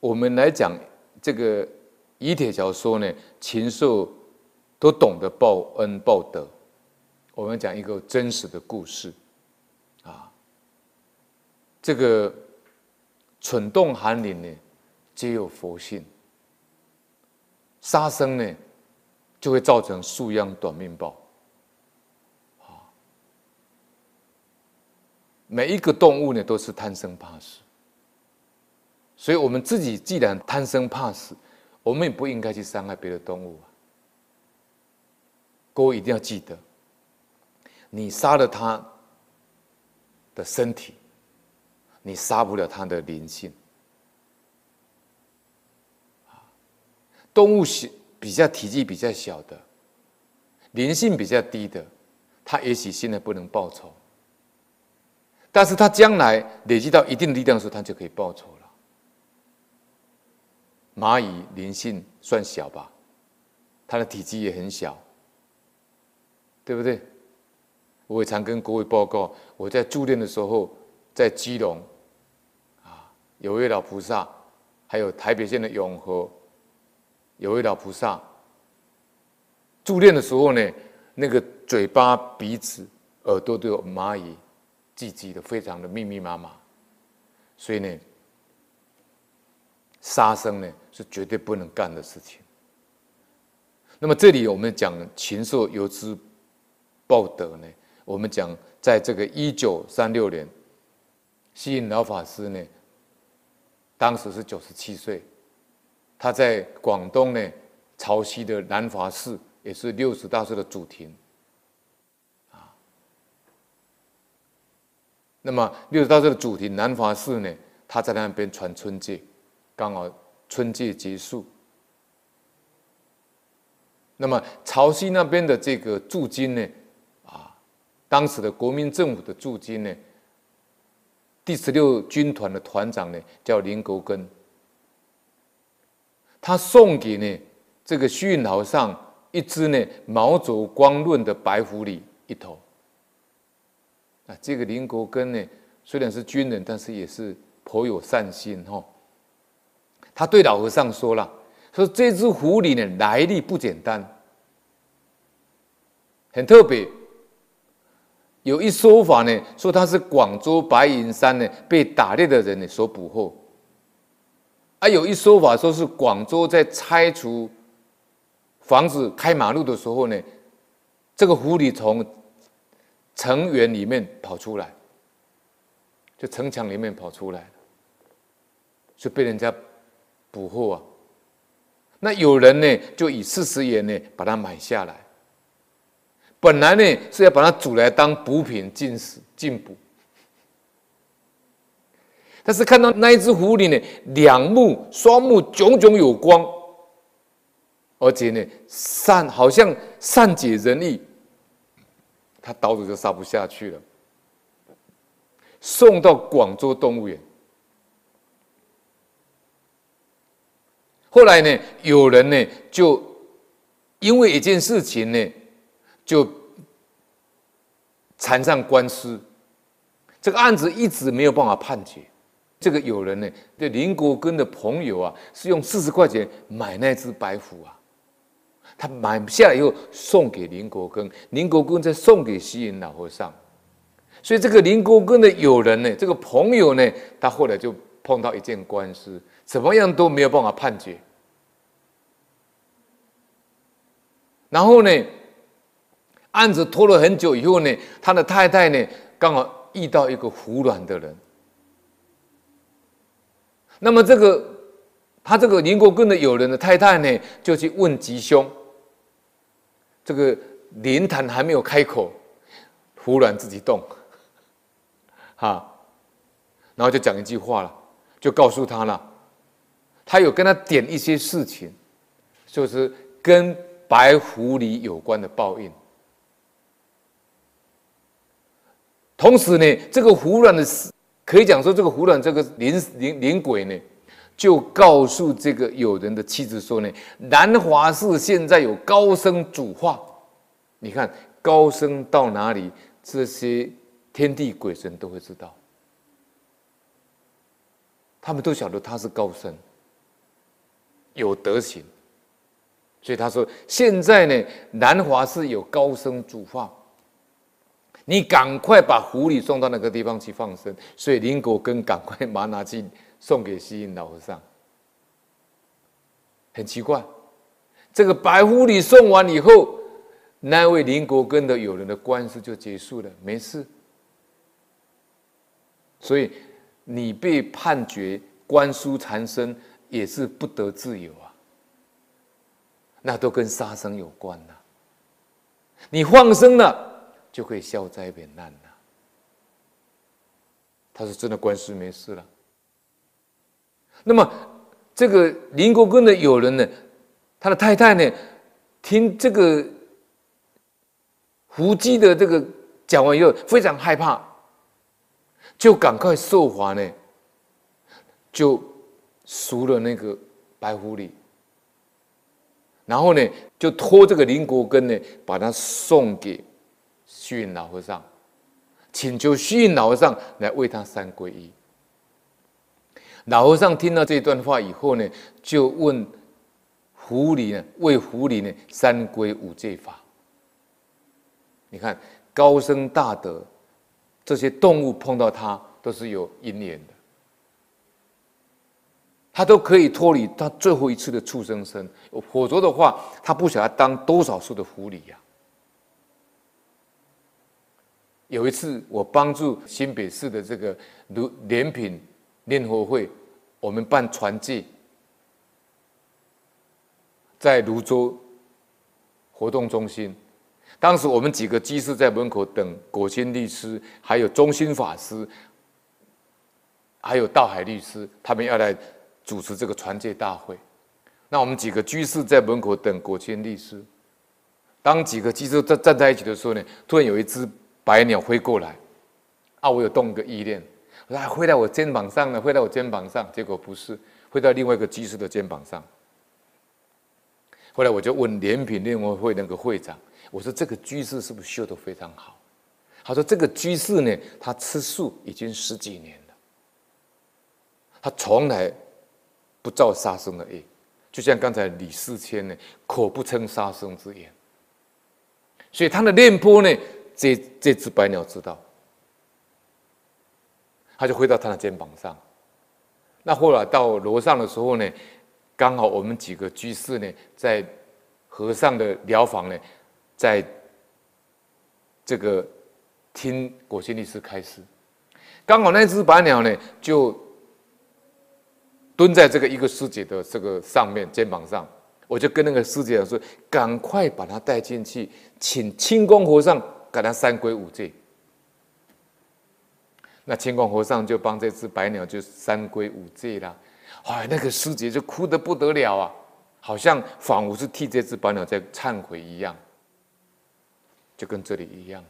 我们来讲这个以铁桥说呢，禽兽都懂得报恩报德。我们讲一个真实的故事，啊，这个蠢动寒林呢，皆有佛性。杀生呢，就会造成树秧短命报。啊，每一个动物呢，都是贪生怕死。所以，我们自己既然贪生怕死，我们也不应该去伤害别的动物啊。各位一定要记得。你杀了他的身体，你杀不了他的灵性。动物小比较体积比较小的，灵性比较低的，他也许现在不能报仇，但是他将来累积到一定力量的时候，他就可以报仇。蚂蚁灵性算小吧，它的体积也很小，对不对？我也常跟各位报告，我在住店的时候，在基隆，啊，有位老菩萨，还有台北县的永和，有位老菩萨，住店的时候呢，那个嘴巴、鼻子、耳朵都有蚂蚁聚集的，非常的密密麻麻，所以呢，杀生呢是绝对不能干的事情。那么这里我们讲禽兽有之报德呢？我们讲，在这个一九三六年，虚云老法师呢，当时是九十七岁，他在广东呢潮汐的南华寺，也是六十大寿的主庭，啊，那么六十大寿的主庭南华寺呢，他在那边传春戒，刚好春节结束，那么潮汐那边的这个驻军呢？啊当时的国民政府的驻军呢，第十六军团的团长呢叫林国根，他送给呢这个虚云老和尚一只呢毛泽光润的白狐狸一头。啊，这个林国根呢虽然是军人，但是也是颇有善心哈。他对老和尚说了，说这只狐狸呢来历不简单，很特别。有一说法呢，说他是广州白云山呢被打猎的人呢所捕获。啊，有一说法说是广州在拆除房子、开马路的时候呢，这个狐狸从城垣里面跑出来，就城墙里面跑出来，就被人家捕获啊。那有人呢就以四十元呢把它买下来。本来呢是要把它煮来当补品进食进补，但是看到那一只狐狸呢，两目双目炯炯有光，而且呢善好像善解人意，他刀子就杀不下去了，送到广州动物园。后来呢，有人呢就因为一件事情呢。就缠上官司，这个案子一直没有办法判决。这个有人呢，这林国根的朋友啊，是用四十块钱买那只白虎啊，他买下来以后送给林国根，林国根再送给西云老和尚。所以这个林国根的友人呢，这个朋友呢，他后来就碰到一件官司，怎么样都没有办法判决。然后呢，案子拖了很久以后呢，他的太太呢刚好遇到一个服软的人。那么这个他这个林国根的友人的太太呢，就去问吉凶。这个灵坛还没有开口，服软自己动，哈，然后就讲一句话了，就告诉他了，他有跟他点一些事情，就是跟白狐狸有关的报应。同时呢，这个胡乱的，可以讲说，这个胡乱这个灵灵灵鬼呢，就告诉这个友人的妻子说呢，南华寺现在有高僧主化，你看高僧到哪里，这些天地鬼神都会知道，他们都晓得他是高僧，有德行。所以他说：“现在呢，南华寺有高僧主法，你赶快把狐狸送到那个地方去放生。”所以林国根赶快把它拿去送给虚云老和尚。很奇怪，这个白狐狸送完以后，那位林国根的友人的官司就结束了，没事。所以你被判决官书缠身，也是不得自由啊。那都跟杀生有关呐。你放生了，就可以消灾免难呐。他是真的官司没事了。那么这个林国根的友人呢，他的太太呢，听这个狐姬的这个讲完以后，非常害怕，就赶快受罚呢，就赎了那个白狐狸。然后呢，就托这个林国根呢，把他送给虚云老和尚，请求虚云老和尚来为他三皈依。老和尚听到这段话以后呢，就问狐狸呢，为狐狸呢三皈五戒法。你看高僧大德，这些动物碰到他都是有因缘的。他都可以脱离他最后一次的畜生身，否则的话，他不晓得当多少次的狐狸呀、啊。有一次，我帮助新北市的这个如莲品念佛会，我们办传记，在泸州活动中心，当时我们几个居士在门口等果心律师，还有中心法师，还有道海律师，他们要来。主持这个传戒大会，那我们几个居士在门口等果谦律师。当几个居士站站在一起的时候呢，突然有一只白鸟飞过来，啊，我有动个意念，我说飞在我肩膀上呢，飞在我肩膀上，结果不是，飞到另外一个居士的肩膀上。后来我就问莲品念佛会那个会长，我说这个居士是不是修得非常好？他说这个居士呢，他吃素已经十几年了，他从来。不造杀生的业，就像刚才李世谦呢，口不称杀生之言。所以他的念波呢，这这只白鸟知道，他就飞到他的肩膀上。那后来到楼上的时候呢，刚好我们几个居士呢，在和尚的寮房呢，在这个听果心律师开示，刚好那只白鸟呢就。蹲在这个一个师姐的这个上面肩膀上，我就跟那个师姐说：“赶快把他带进去，请清光和尚给他三皈五戒。”那清光和尚就帮这只白鸟就三皈五戒了。哎，那个师姐就哭得不得了啊，好像仿佛是替这只白鸟在忏悔一样，就跟这里一样。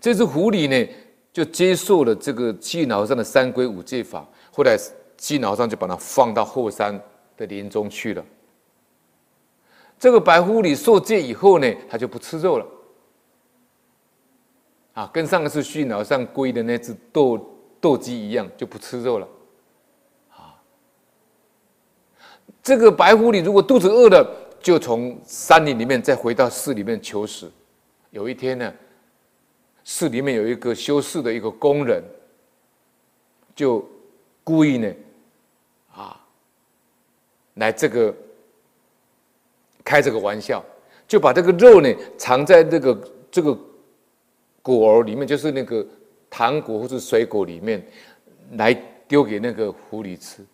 这只狐狸呢，就接受了这个虚云老和尚的三皈五戒法。后来，虚云老和尚就把它放到后山的林中去了。这个白狐狸受戒以后呢，他就不吃肉了。啊，跟上一次虚云老和尚皈的那只斗斗鸡一样，就不吃肉了。啊，这个白狐狸如果肚子饿了，就从山林里面再回到寺里面求食。有一天呢，寺里面有一个修寺的一个工人，就。故意呢，啊，来这个开这个玩笑，就把这个肉呢藏在这个这个果儿里面，就是那个糖果或者水果里面，来丢给那个狐狸吃。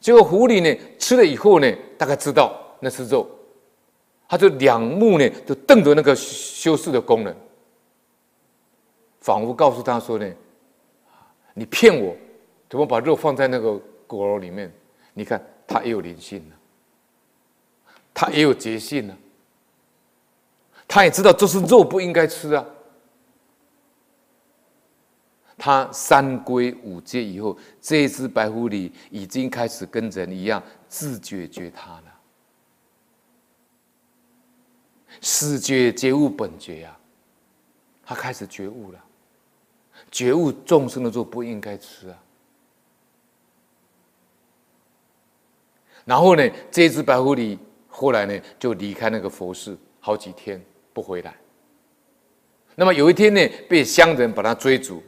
结果狐狸呢吃了以后呢，大概知道那是肉，他就两目呢就瞪着那个修饰的工人，仿佛告诉他说呢，你骗我。怎么把肉放在那个果肉里面？你看，他也有灵性了，他也有觉性了，他也知道这是肉，不应该吃啊。他三皈五戒以后，这只白狐狸已经开始跟人一样自觉觉他了，始觉觉悟本觉呀，他开始觉悟了，觉悟众生的肉不应该吃啊。然后呢，这只白狐狸后来呢就离开那个佛寺好几天不回来。那么有一天呢，被乡人把他追逐，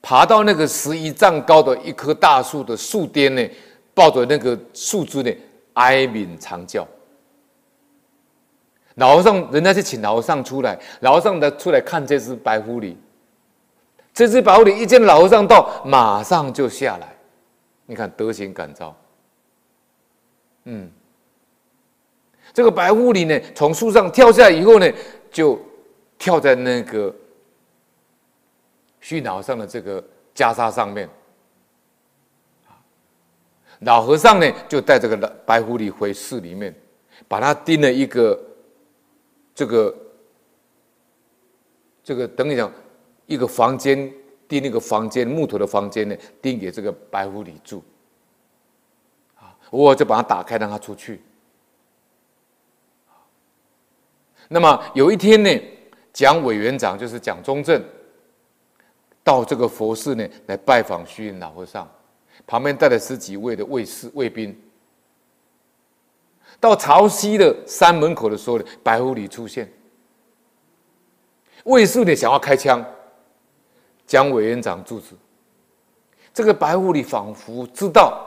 爬到那个十一丈高的一棵大树的树巅呢，抱着那个树枝呢，哀鸣长叫。老和尚，人家去请老和尚出来，老和尚他出来看这只白狐狸。这只白狐狸一见老和尚到，马上就下来。你看德行感召。嗯，这个白狐狸呢，从树上跳下来以后呢，就跳在那个虚云老和尚的这个袈裟上面。老和尚呢，就带这个白狐狸回寺里面，把它钉了一个。这个，这个等于讲，一个房间钉那个房间木头的房间呢，钉给这个白狐狸住。我就把它打开，让它出去。那么有一天呢，蒋委员长就是蒋中正，到这个佛寺呢来拜访虚云老和尚，旁边带了十几位的卫士卫兵。到潮汐的山门口的时候呢，白狐狸出现，卫士呢想要开枪，蒋委员长阻止。这个白狐狸仿佛知道，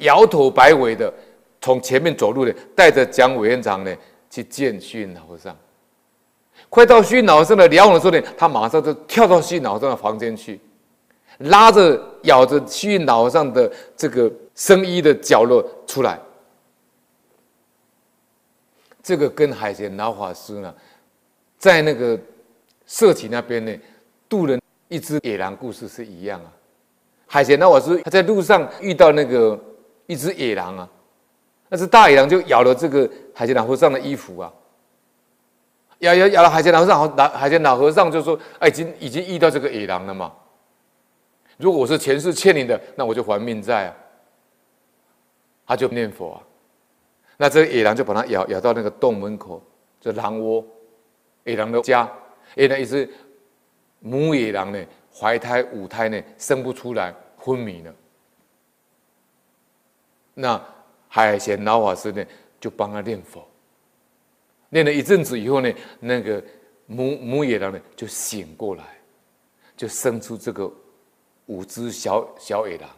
摇头摆尾的从前面走路的，带着蒋委员长呢去见虚云老和尚。快到虚云老和尚的寮房的时候呢，他马上就跳到虚云老和尚的房间去，拉着咬着虚云老和尚的这个僧衣的角落出来。这个跟海贤老法师呢，在那个社企那边呢，渡了一只野狼故事是一样啊。海贤老法师他在路上遇到那个一只野狼啊，那只大野狼就咬了这个海贤老和尚的衣服啊，咬咬咬了海贤老和尚，老海贤老和尚就说：“哎，已经已经遇到这个野狼了嘛。如果我是前世欠你的，那我就还命债啊。”他就念佛啊。那这个野狼就把他咬咬到那个洞门口，这狼窝，野狼的家，野狼一只母野狼呢，怀胎五胎呢，生不出来，昏迷了。那海贤老法师呢，就帮他念佛，念了一阵子以后呢，那个母母野狼呢，就醒过来，就生出这个五只小小野狼。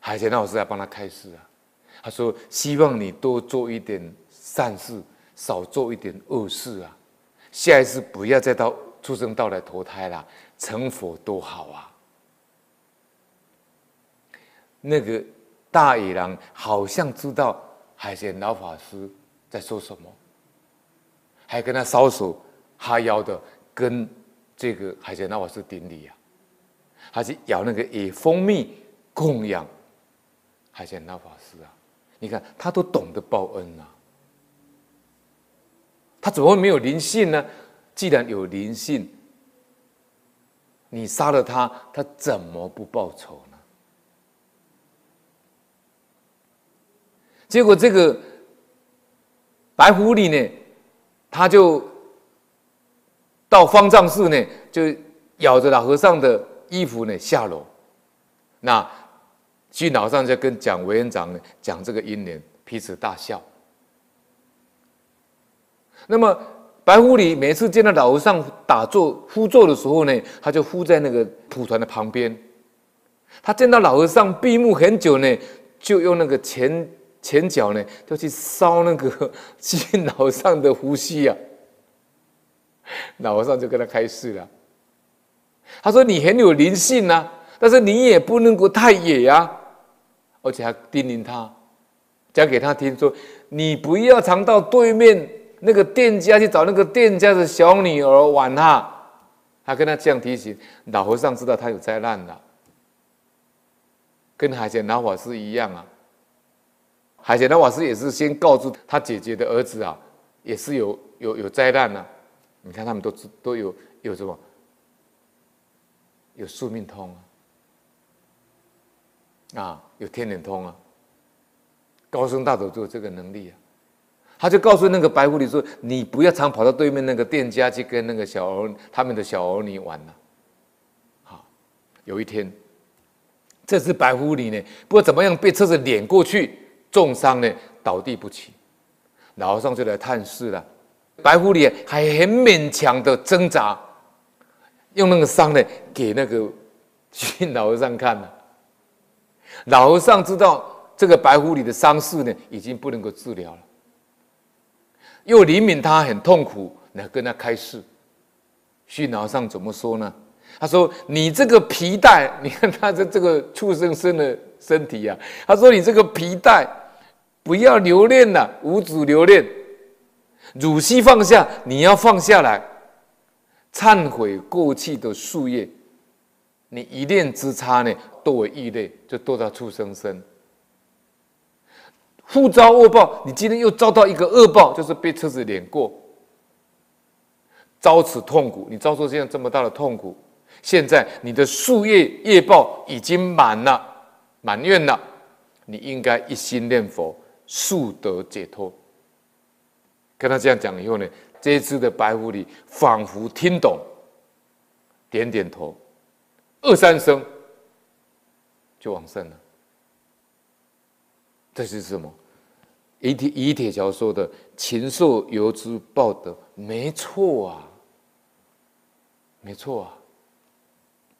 海贤老师来帮他开示啊。他说：“希望你多做一点善事，少做一点恶事啊！下一次不要再到畜生道来投胎了，成佛多好啊！”那个大野狼好像知道海贤老法师在说什么，还跟他搔首哈腰的，跟这个海贤老法师顶礼啊！他去咬那个野蜂蜜供养海贤老法师啊！你看，他都懂得报恩、啊，他怎么会没有灵性呢？既然有灵性，你杀了他，他怎么不报仇呢？结果这个白狐狸呢，他就到方丈室呢，就咬着老和尚的衣服呢下楼，那。去老和尚在跟蒋委员长呢讲这个因缘，彼此大笑。那么白狐狸每次见到老和尚打坐趺坐的时候呢，他就趺在那个蒲团的旁边。他见到老和尚闭目很久呢，就用那个前前脚呢，就去烧那个虚云老和尚的胡须啊。老和尚就跟他开示了，他说：“你很有灵性呐、啊，但是你也不能够太野呀、啊。”而且还叮咛他，讲给他听说：“你不要常到对面那个店家去找那个店家的小女儿玩哈。”他跟他这样提醒。老和尚知道他有灾难了，跟海贤老法师一样啊。海贤老法师也是先告诉他姐姐的儿子啊，也是有有有灾难呢。你看他们都都有有什么？有宿命通啊。啊，有天眼通啊！高僧大德就有这个能力啊！他就告诉那个白狐狸说：“你不要常跑到对面那个店家去跟那个小儿他们的小儿女玩了。”好，有一天这只白狐狸呢，不知道怎么样被车子碾过去，重伤呢，倒地不起。老和尚就来探视了，白狐狸还很勉强的挣扎，用那个伤呢给那个虚云老和尚看了。老和尚知道这个白狐狸的伤势呢已经不能够治疗了，又怜悯他很痛苦，来跟他开示。虚云老和尚怎么说呢？他说：“你这个皮带，你看他的这个畜生生的身体呀、啊。他说：‘你这个皮带，不要留恋了，无主留恋，汝须放下，你要放下来，忏悔过去的夙业。你一念之差呢，堕为异类，就堕到畜生身，复遭恶报。你今天又遭到一个恶报，就是被车子碾过，遭此痛苦。你遭受现在这么大的痛苦。”现在你的夙业业报已经满了，满愿了，你应该一心念佛，速得解脱。跟他这样讲以后呢，这一只的白狐狸仿佛听懂，点点头，二三声就往生了。这是什么？以铁以铁桥说的“禽兽犹知报德”，没错啊，没错啊。